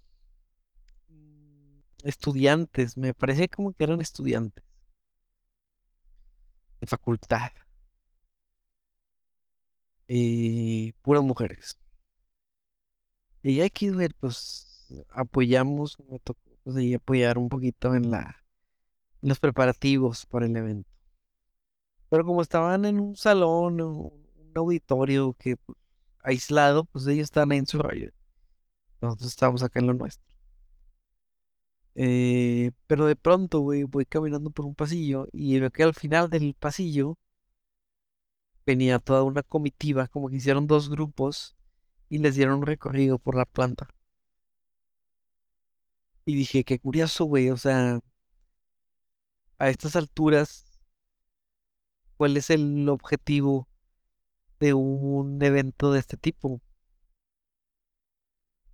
estudiantes, me parece como que eran estudiantes de facultad y puras mujeres. Y aquí, pues apoyamos, me tocó pues, apoyar un poquito en la, en los preparativos para el evento. Pero como estaban en un salón un auditorio que pues, aislado, pues ellos ahí en su rollo. Nosotros estábamos acá en lo nuestro. Eh, pero de pronto, güey, voy caminando por un pasillo y veo que al final del pasillo venía toda una comitiva, como que hicieron dos grupos y les dieron un recorrido por la planta. Y dije, qué curioso, güey, o sea, a estas alturas, ¿cuál es el objetivo de un evento de este tipo?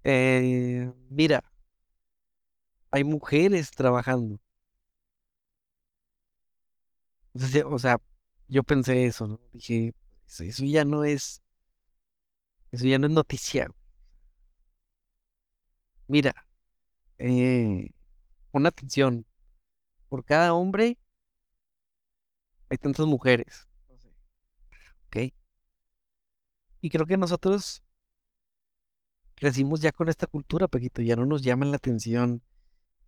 Eh, mira, hay mujeres trabajando. O sea, yo pensé eso, ¿no? Dije, eso, eso ya no es, eso ya no es noticia. Mira, eh, pon atención, por cada hombre hay tantas mujeres. ¿Ok? Y creo que nosotros crecimos ya con esta cultura, Paquito, ya no nos llama la atención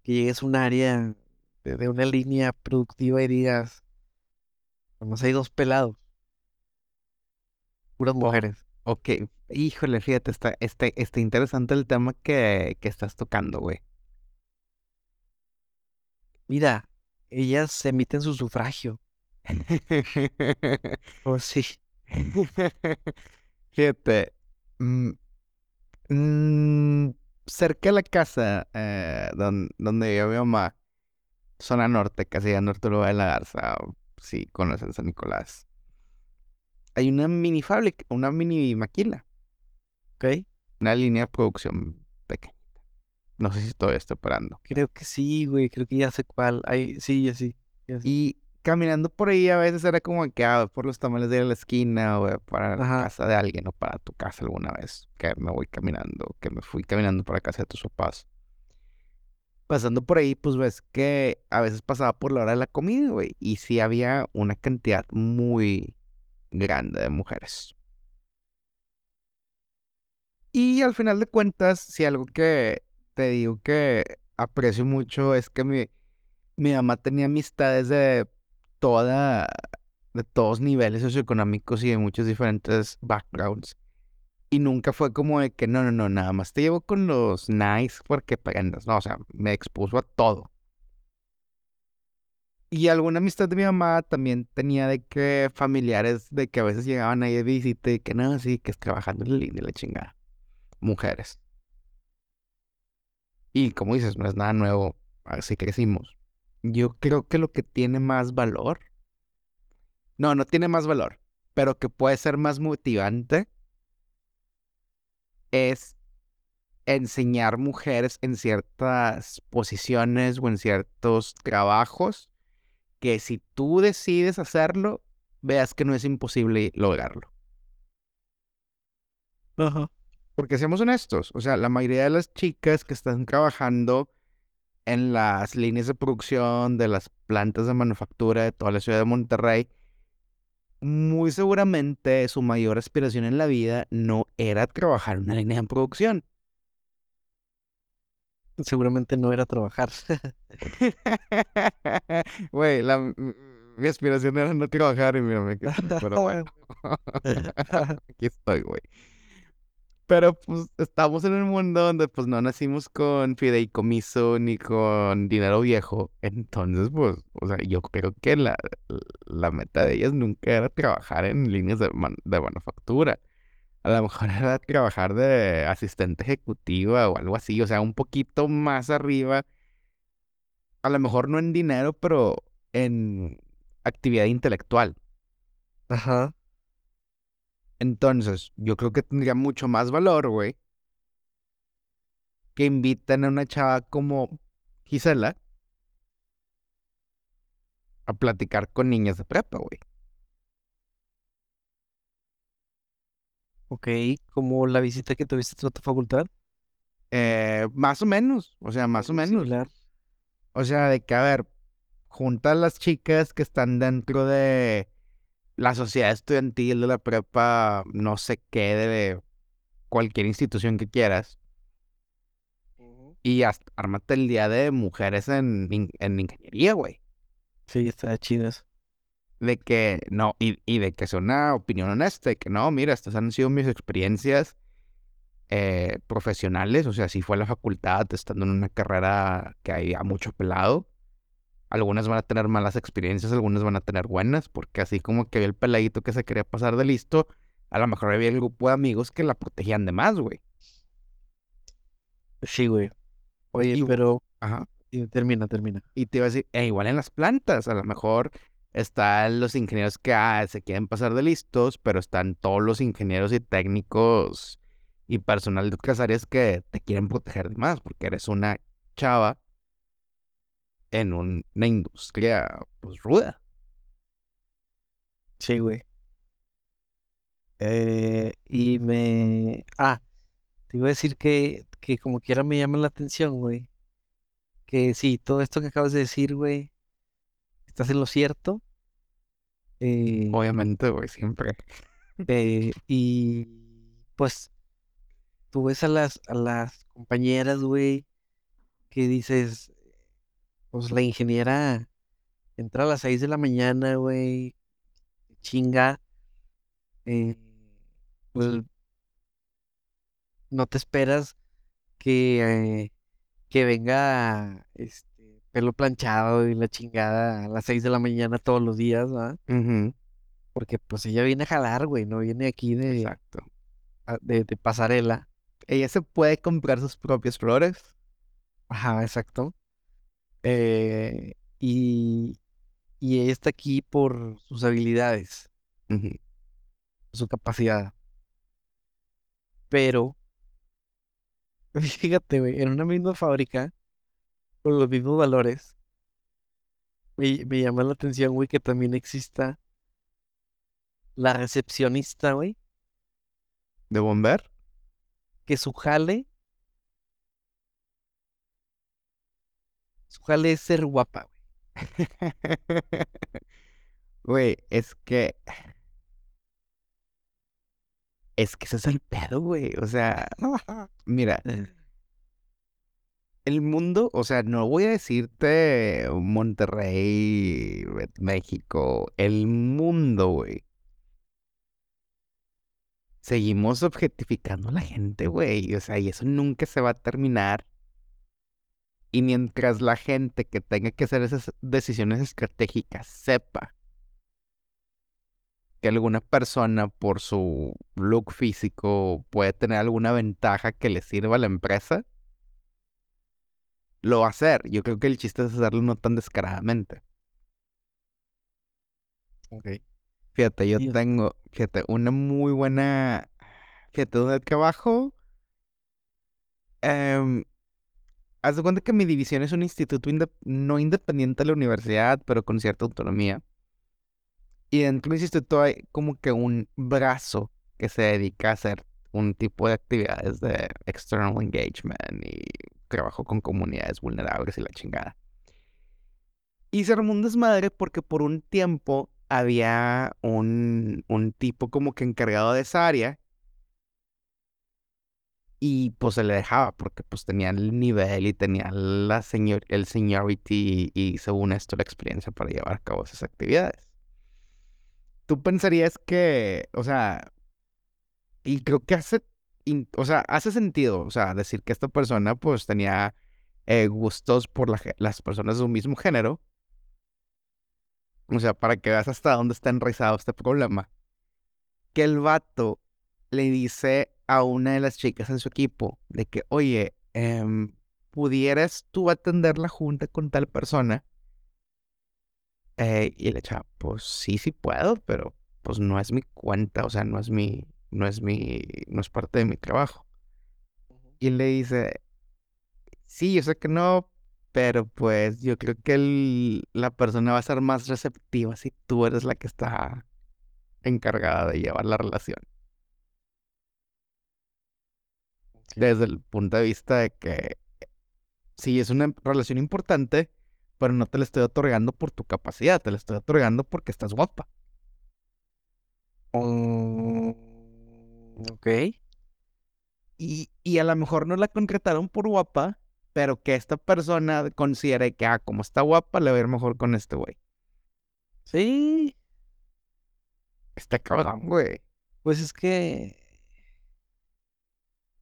que llegues a un área de, de una línea productiva y digas, nomás hay dos pelados, puras mujeres. Ok, híjole, fíjate, está, está, está interesante el tema que, que estás tocando, güey. Mira, ellas emiten su sufragio. <laughs> Oh, sí. <laughs> Fíjate, mm, mm, cerca de la casa eh, don- donde vive mi mamá, zona norte, casi a norte de la Garza, sí, conocen San Nicolás. Hay una mini fábrica, una mini maquila, ¿Ok? una línea de producción pequeña. No sé si todavía está operando. Creo que sí, güey, creo que ya sé cuál. Ay, sí, ya sí. ya sí. Y caminando por ahí a veces era como que ah, por los tamales de la esquina o para la Ajá. casa de alguien o para tu casa alguna vez. Que me voy caminando, que me fui caminando para casa de tus papás. Pasando por ahí, pues ves que a veces pasaba por la hora de la comida, güey. Y sí había una cantidad muy grande de mujeres. Y al final de cuentas, si algo que te digo que aprecio mucho es que mi, mi mamá tenía amistades de toda, de todos niveles socioeconómicos y de muchos diferentes backgrounds. Y nunca fue como de que no, no, no, nada más te llevo con los nice porque prendas. No, o sea, me expuso a todo. Y alguna amistad de mi mamá también tenía de que familiares de que a veces llegaban ahí de visita y que no, sí, que es trabajando en la línea la chingada. Mujeres. Y como dices, no es nada nuevo, así crecimos. Yo creo que lo que tiene más valor, no, no tiene más valor, pero que puede ser más motivante es enseñar mujeres en ciertas posiciones o en ciertos trabajos que si tú decides hacerlo, veas que no es imposible lograrlo. Ajá. Porque seamos honestos, o sea, la mayoría de las chicas que están trabajando en las líneas de producción de las plantas de manufactura de toda la ciudad de Monterrey, muy seguramente su mayor aspiración en la vida no era trabajar en una línea de producción. Seguramente no era trabajar. <laughs> Güey, la, mi aspiración era no trabajar y pero <laughs> bueno, <laughs> aquí estoy, güey. Pero pues estamos en un mundo donde pues no nacimos con fideicomiso ni con dinero viejo. Entonces, pues, o sea, yo creo que la, la meta de ellas nunca era trabajar en líneas de, de manufactura. A lo mejor era trabajar de asistente ejecutiva o algo así, o sea, un poquito más arriba. A lo mejor no en dinero, pero en actividad intelectual. Ajá. Entonces, yo creo que tendría mucho más valor, güey, que inviten a una chava como Gisela a platicar con niñas de prepa, güey. Ok, como la visita que tuviste a tu facultad. Eh, más o menos, o sea, más o menos. Similar. O sea, de que, a ver, junta a las chicas que están dentro de la sociedad estudiantil de la prepa, no sé qué, de cualquier institución que quieras. Y hasta, ármate el día de mujeres en, en ingeniería, güey. Sí, está chido eso. De que, no, y, y de que sea una opinión honesta, de que no, mira, estas han sido mis experiencias eh, profesionales, o sea, si fue a la facultad, estando en una carrera que había mucho pelado. Algunas van a tener malas experiencias, algunas van a tener buenas, porque así como que había el peladito que se quería pasar de listo, a lo mejor había el grupo de amigos que la protegían de más, güey. Sí, güey. Oye, pero... Ajá. Y termina, termina. Y te iba a decir, eh, igual en las plantas, a lo mejor están los ingenieros que ah, se quieren pasar de listos, pero están todos los ingenieros y técnicos y personal de otras áreas que te quieren proteger de más, porque eres una chava en una industria pues ruda. Sí, güey. Eh, y me... Ah, te iba a decir que, que como quiera me llama la atención, güey. Que sí, todo esto que acabas de decir, güey, estás en lo cierto. Eh, Obviamente, güey, siempre. <laughs> eh, y pues tú ves a las, a las compañeras, güey, que dices, pues la ingeniera entra a las 6 de la mañana, güey, chinga, eh, pues no te esperas que, eh, que venga este pelo planchado y la chingada a las 6 de la mañana todos los días. Ujú, Porque pues ella viene a jalar, güey, no viene aquí de, Exacto. a- de, de pasarela. Ella se puede comprar sus propias flores. Ajá, exacto. Eh, y, y ella está aquí por sus habilidades, su capacidad. Pero, <laughs> fíjate, güey, en una misma fábrica, con los mismos valores, me, me llama la atención, güey, que también exista la recepcionista, güey, ¿De bomber? que su jale, su jale es ser guapa, güey. <laughs> Güey, es que Es que ese es el pedo, güey. O sea, <laughs> mira, el mundo, o sea, no voy a decirte Monterrey, México, el mundo, güey. Seguimos objetificando a la gente, güey. O sea, y eso nunca se va a terminar. Y mientras la gente que tenga que hacer esas decisiones estratégicas sepa que alguna persona por su look físico puede tener alguna ventaja que le sirva a la empresa, lo va a hacer. Yo creo que el chiste es hacerlo no tan descaradamente. Ok. Fíjate, yo Dios. tengo, fíjate, una muy buena, fíjate, donde trabajo, em, haz de cuenta que mi división es un instituto no independiente de la universidad, pero con cierta autonomía. Y dentro del instituto hay como que un brazo que se dedica a hacer un tipo de actividades de external engagement y trabajo con comunidades vulnerables y la chingada. Y se armó un desmadre porque por un tiempo había un, un tipo como que encargado de esa área y pues se le dejaba porque pues tenía el nivel y tenía la señor, el seniority y, según esto la experiencia para llevar a cabo esas actividades. Tú pensarías que, o sea, y creo que hace, o sea, hace sentido, o sea, decir que esta persona pues tenía eh, gustos por la las personas de su mismo género. O sea, para que veas hasta dónde está enraizado este problema. Que el vato le dice a una de las chicas en su equipo de que, oye, em, ¿pudieras tú atender la junta con tal persona? Eh, y le chava, pues sí, sí puedo, pero pues no es mi cuenta, o sea, no es mi, no es mi, no es parte de mi trabajo. Y él le dice, sí, yo sé que no, pero pues yo creo que el- la persona va a ser más receptiva si tú eres la que está encargada de llevar la relación. Desde el punto de vista de que sí es una relación importante, pero no te la estoy otorgando por tu capacidad, te la estoy otorgando porque estás guapa. Mm, ok. Y, y a lo mejor no la contrataron por guapa, pero que esta persona considere que, ah, como está guapa, le va a ir mejor con este güey. Sí, Está cabrón, güey. pues es que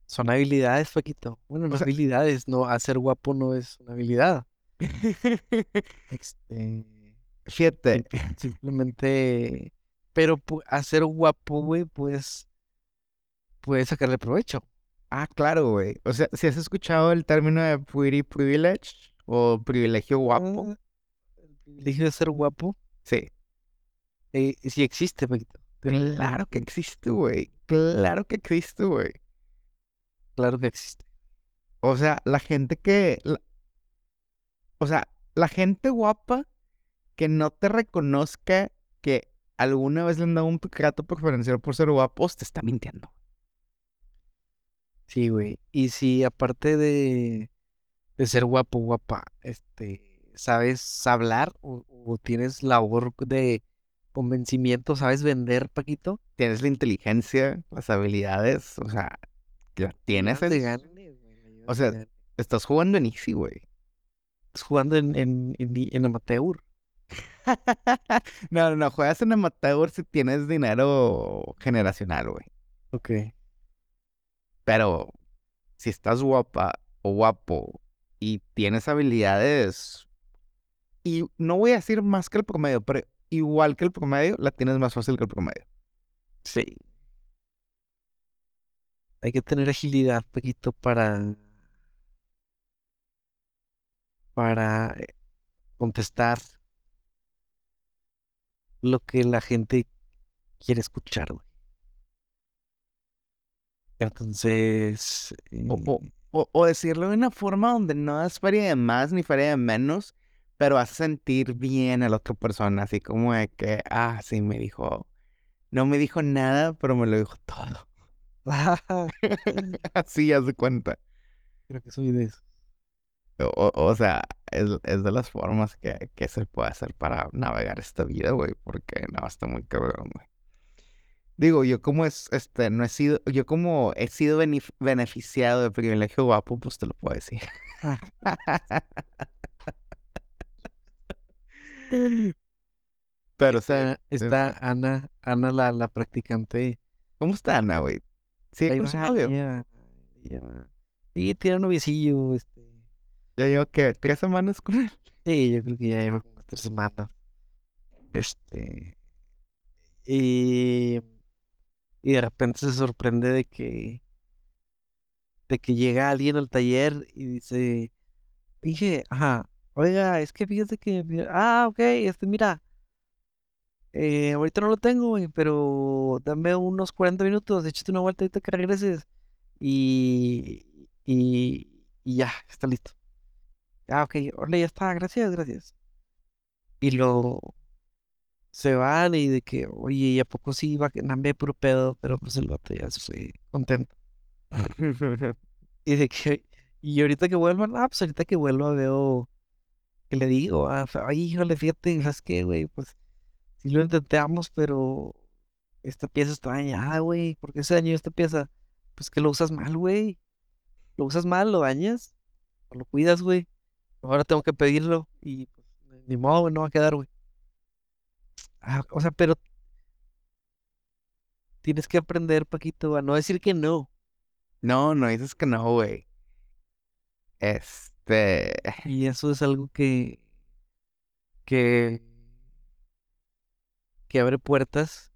son habilidades, Paquito. Bueno, no O sea- habilidades, no, hacer guapo no es una habilidad. <laughs> Este, Fíjate, simp- simplemente, pero hacer guapo, güey, pues, puedes sacarle provecho. ah, claro, güey. O sea, si has escuchado el término de pretty privilege o privilegio guapo, Ah, El privilegio de ser guapo, sí. eh, sí existe, Paquito. Claro que existe, güey. Claro que existe, güey. Claro que existe. O sea, la gente que... la- O sea, la gente guapa que no te reconozca que alguna vez le han dado un trato preferencial por ser guapos, te está mintiendo. Sí, güey. Y si aparte de, de ser guapo, guapa, este, sabes hablar o, o tienes labor de convencimiento, sabes vender, Paquito, Tienes la inteligencia, las habilidades, o sea, tienes llevas O sea. Estás jugando en easy, güey. Estás jugando en, en, en, en amateur. No, no, no, juegas en amateur si tienes dinero generacional, güey. Ok. Pero si estás guapa o guapo y tienes habilidades, y no voy a decir más que el promedio, pero igual que el promedio, la tienes más fácil que el promedio. Sí. Hay que tener agilidad, Paquito, para, para eh, contestar lo que la gente quiere escuchar, güey. Entonces, O, o- eh, o- o decirlo de una forma donde no es feria de más ni feria de menos, pero hace sentir bien a la otra persona, así como de que, ah, sí, me dijo, no me dijo nada, pero me lo dijo todo. <laughs> <laughs> Así, haz de cuenta. creo que soy de eso. O, o- o sea, es, es de las formas que, que se puede hacer para navegar esta vida, güey, porque no, está muy cabrón, güey. Digo, yo como es, este, no he sido, yo como he sido benef- beneficiado de privilegio guapo, pues te lo puedo decir. <laughs> Pero sí, Está, está Ana, Ana la, la practicante. ¿cómo está Ana, güey? Sí, novio. ella- ella- Sí, tiene un noviecillo, este. Ya llevo que tres semanas con él. Sí, yo creo que ya lleva como tres semanas. Este. Y, y de repente se sorprende de que, de que llega alguien al taller y dice, dije, ajá, oiga, es que fíjese que, ah, ok, este, mira, eh, ahorita no lo tengo, güey, pero dame unos 40 minutos, échate una vuelta ahorita que regreses y, y, y ya, está listo. Ah, ok, órale, ya está, gracias, gracias. Y lo se van y de que, oye, ¿y a poco sí iba a nambe puro pedo? Pero pues el vato ya se fue contento. <laughs> Y de que, y ahorita que vuelvan, ah, pues ahorita que vuelva veo que le digo, ah, ay, híjole, fíjate, ¿sabes qué, güey? Pues sí lo intentamos, pero esta pieza está dañada, güey. ¿Por qué se dañó esta pieza? Pues que lo usas mal, güey. Lo usas mal, lo dañas, no lo cuidas, güey. Ahora tengo que pedirlo y pues ni modo, güey, no va a quedar, güey. Ah, o sea, pero tienes que aprender, Paquito, a no decir que no. No, no dices que no, güey. Este, Y eso es algo que, que, que abre puertas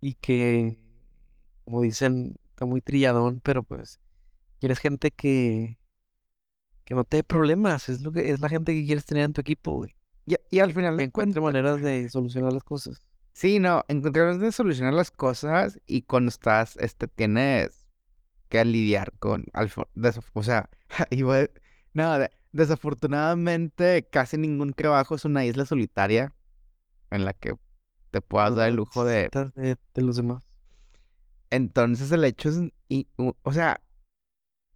y que, como dicen, está muy trilladón, pero pues quieres gente que, que no te dé problemas. Es lo que, es la gente que quieres tener en tu equipo, güey. y, y al final encuentre maneras de solucionar las cosas. sí, no, encontrar de solucionar las cosas y cuando estás, este, tienes que lidiar con, o sea, <laughs> a- no, de- desafortunadamente casi ningún trabajo es una isla solitaria en la que te puedas dar el lujo de, de, de los demás. entonces el hecho es, y, o sea,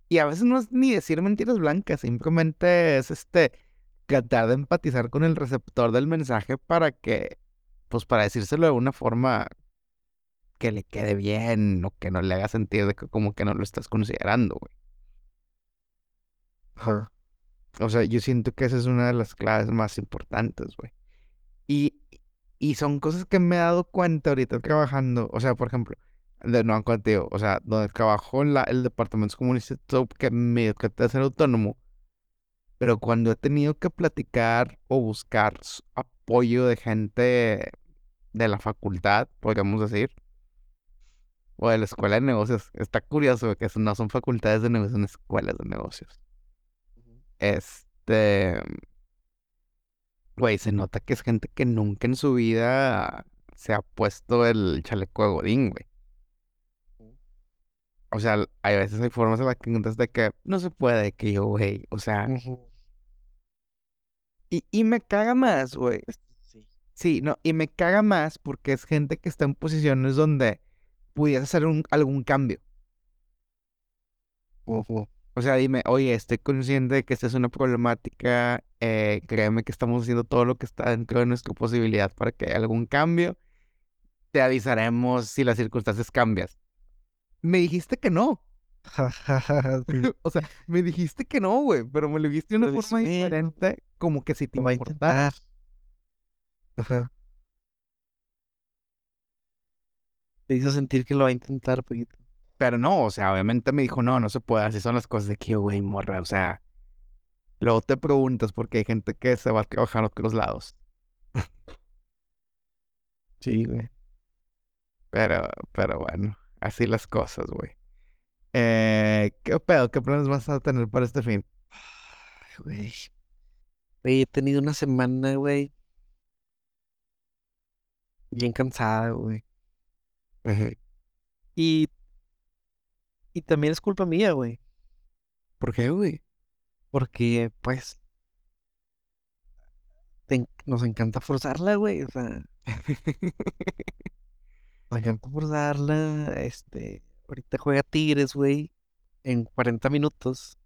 y a veces no es ni decir mentiras blancas, simplemente es, este, tratar de empatizar con el receptor del mensaje para que, pues para decírselo de una forma que le quede bien o que no le haga sentir de que como que no lo estás considerando, güey. Ajá. O sea, yo siento que esa es una de las claves más importantes, güey. Y, y son cosas que me he dado cuenta ahorita trabajando. O sea, por ejemplo, de no contigo, o sea, donde trabajo en la, el departamento comunista, que me que te ser autónomo. Pero cuando he tenido que platicar o buscar apoyo de gente de la facultad, podríamos decir, o de la escuela de negocios, está curioso que no son facultades de negocios, son escuelas de negocios. Este, güey, se nota que es gente que nunca en su vida se ha puesto el chaleco de Godín, güey. O sea, hay veces hay formas en las que encuentras de que no se puede, que yo, güey, o sea, y, y me caga más, güey. Sí. Sí, no, y me caga más porque es gente que está en posiciones donde pudieras hacer un, algún cambio. Ujú. O sea, dime, oye, estoy consciente de que esta es una problemática, eh, créeme que estamos haciendo todo lo que está dentro de nuestra posibilidad para que haya algún cambio. Te avisaremos si las circunstancias cambian. Me dijiste que no. <laughs> <laughs> O sea, me dijiste que no, güey, pero me lo dijiste de una forma dices, "Bueno, diferente, como que si te va a. Ajá. Te hizo sentir que lo va a intentar, Paquito. Pero no, o sea, obviamente me dijo, no, no se puede, así son las cosas de que, güey, morra, o sea. Luego te preguntas porque hay gente que se va a trabajar a otros lados. Sí, güey. Pero, pero bueno, así las cosas, güey. Eh, ¿qué pedo? ¿Qué planes vas a tener para este fin? Ay, güey. Güey, he tenido una semana, güey, bien cansada, güey. Y, y también es culpa mía, güey. ¿Por qué, güey? Porque, pues, te nos encanta forzarla, güey. O sea, <laughs> nos encanta forzarla. Este, ahorita juega Tigres, güey, en 40 minutos.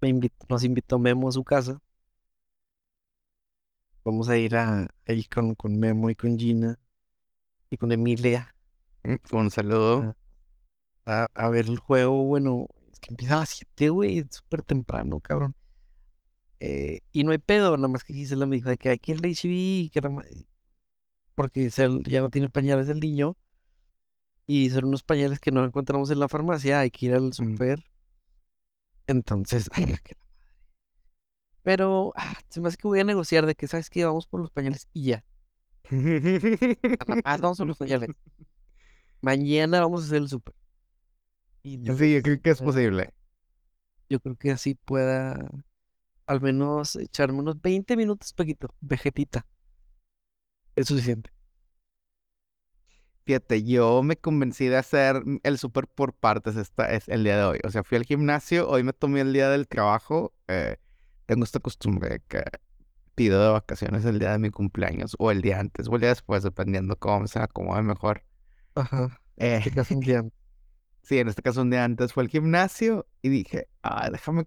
Me invit- nos invitó Memo a su casa. Vamos a ir a, ahí con, con Memo y con Gina. y con Emilia. Un saludo. A, a ver el juego, bueno, es que empieza a las 7, güey, es súper temprano, cabrón. Eh, y no hay pedo, nada más que Gisela me dijo de que aquí el HB, que ma- porque ya no tiene pañales del niño. Y son unos pañales que no encontramos en la farmacia, hay que ir al super. Entonces, <laughs> ay, que la madre. Pero ah, se me hace que voy a negociar de que, ¿sabes qué? Vamos por los pañales y ya. <laughs> Ah, vamos por los pañales. Mañana vamos a hacer el super. Y no, Sí, yo creo que es posible. yo creo que así pueda al menos echarme unos 20 minutos, poquito, vegetita. Es suficiente. Fíjate, yo me convencí de hacer el súper por partes esta, es el día de hoy. O sea, fui al gimnasio, hoy me tomé el día del trabajo. eh, tengo esta costumbre de que pido de vacaciones el día de mi cumpleaños, o el día antes, o el día después, dependiendo cómo se me acomode mejor. Ajá. Eh, <laughs> Te quedas un día. Sí, en este caso un día antes fue al gimnasio y dije, ah, déjame,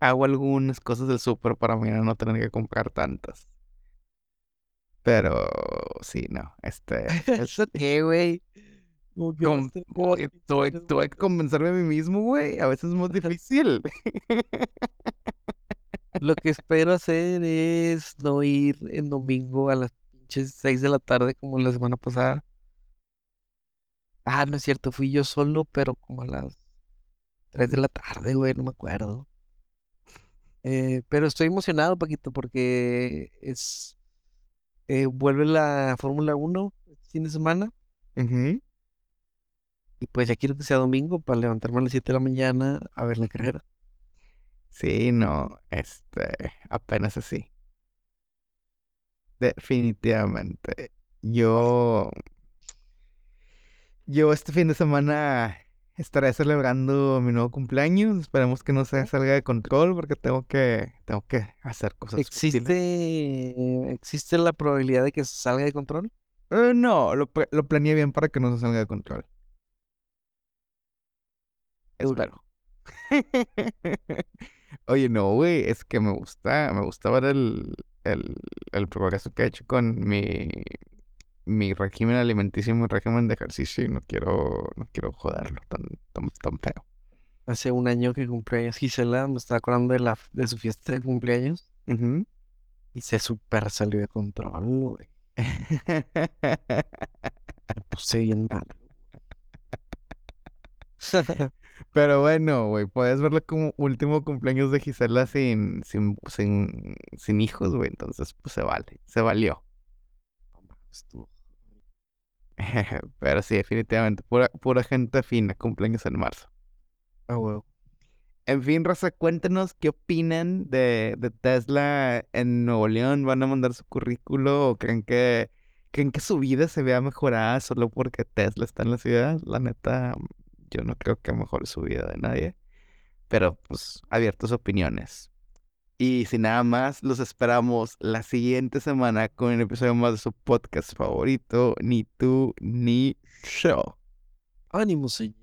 hago algunas cosas del súper para mañana no tener que comprar tantas. Pero sí, no, este... <laughs> es- ¿Eso qué, güey? Tuve que convencerme a mí mismo, güey. A veces es muy difícil. Lo que <laughs> espero hacer es no ir en domingo a las pinches 6 de la tarde como la semana pasada. Ah, no es cierto, fui yo solo, pero como a las 3 de la tarde, güey, no me acuerdo. Eh, pero estoy emocionado, Paquito, porque es eh, vuelve la Fórmula 1 este fin de semana Ujú. y pues ya quiero que sea domingo para levantarme a las 7 de la mañana a ver la carrera. Sí, no, este, apenas así. Definitivamente. Yo, yo este fin de semana estaré celebrando mi nuevo cumpleaños. Esperemos que no se salga de control porque tengo que, tengo que hacer cosas útiles. ¿Existe, existe la probabilidad de que se salga de control? Eh, no, lo, lo planeé bien para que no se salga de control. Espero. <laughs> Oye, no, güey, es que me gusta, me gusta ver el, el, el progreso que he hecho con mi, mi régimen alimenticio y mi régimen de ejercicio y no quiero, no quiero joderlo tan, tan, tan feo. Hace un año que cumpleaños Gisela, me estaba acordando de, la, de su fiesta de cumpleaños y se super salió de control, güey. Me puse bien mal. <laughs> Pero bueno, güey, puedes verlo como último cumpleaños de Gisela sin, sin, sin, sin hijos, güey. Entonces, pues se vale, se valió. Estuvo- <laughs> Pero sí, definitivamente, pura, pura gente fina, cumpleaños en marzo. En fin, Rosa, cuéntanos qué opinan de, de Tesla en Nuevo León. ¿Van a mandar su currículo o creen que, creen que su vida se vea mejorada solo porque Tesla está en la ciudad? La neta, yo no creo que mejore su vida de nadie. Pero pues, abiertos opiniones. Y sin nada más, los esperamos la siguiente semana con un episodio más de su podcast favorito, Ni tú ni yo. Ánimo, señor.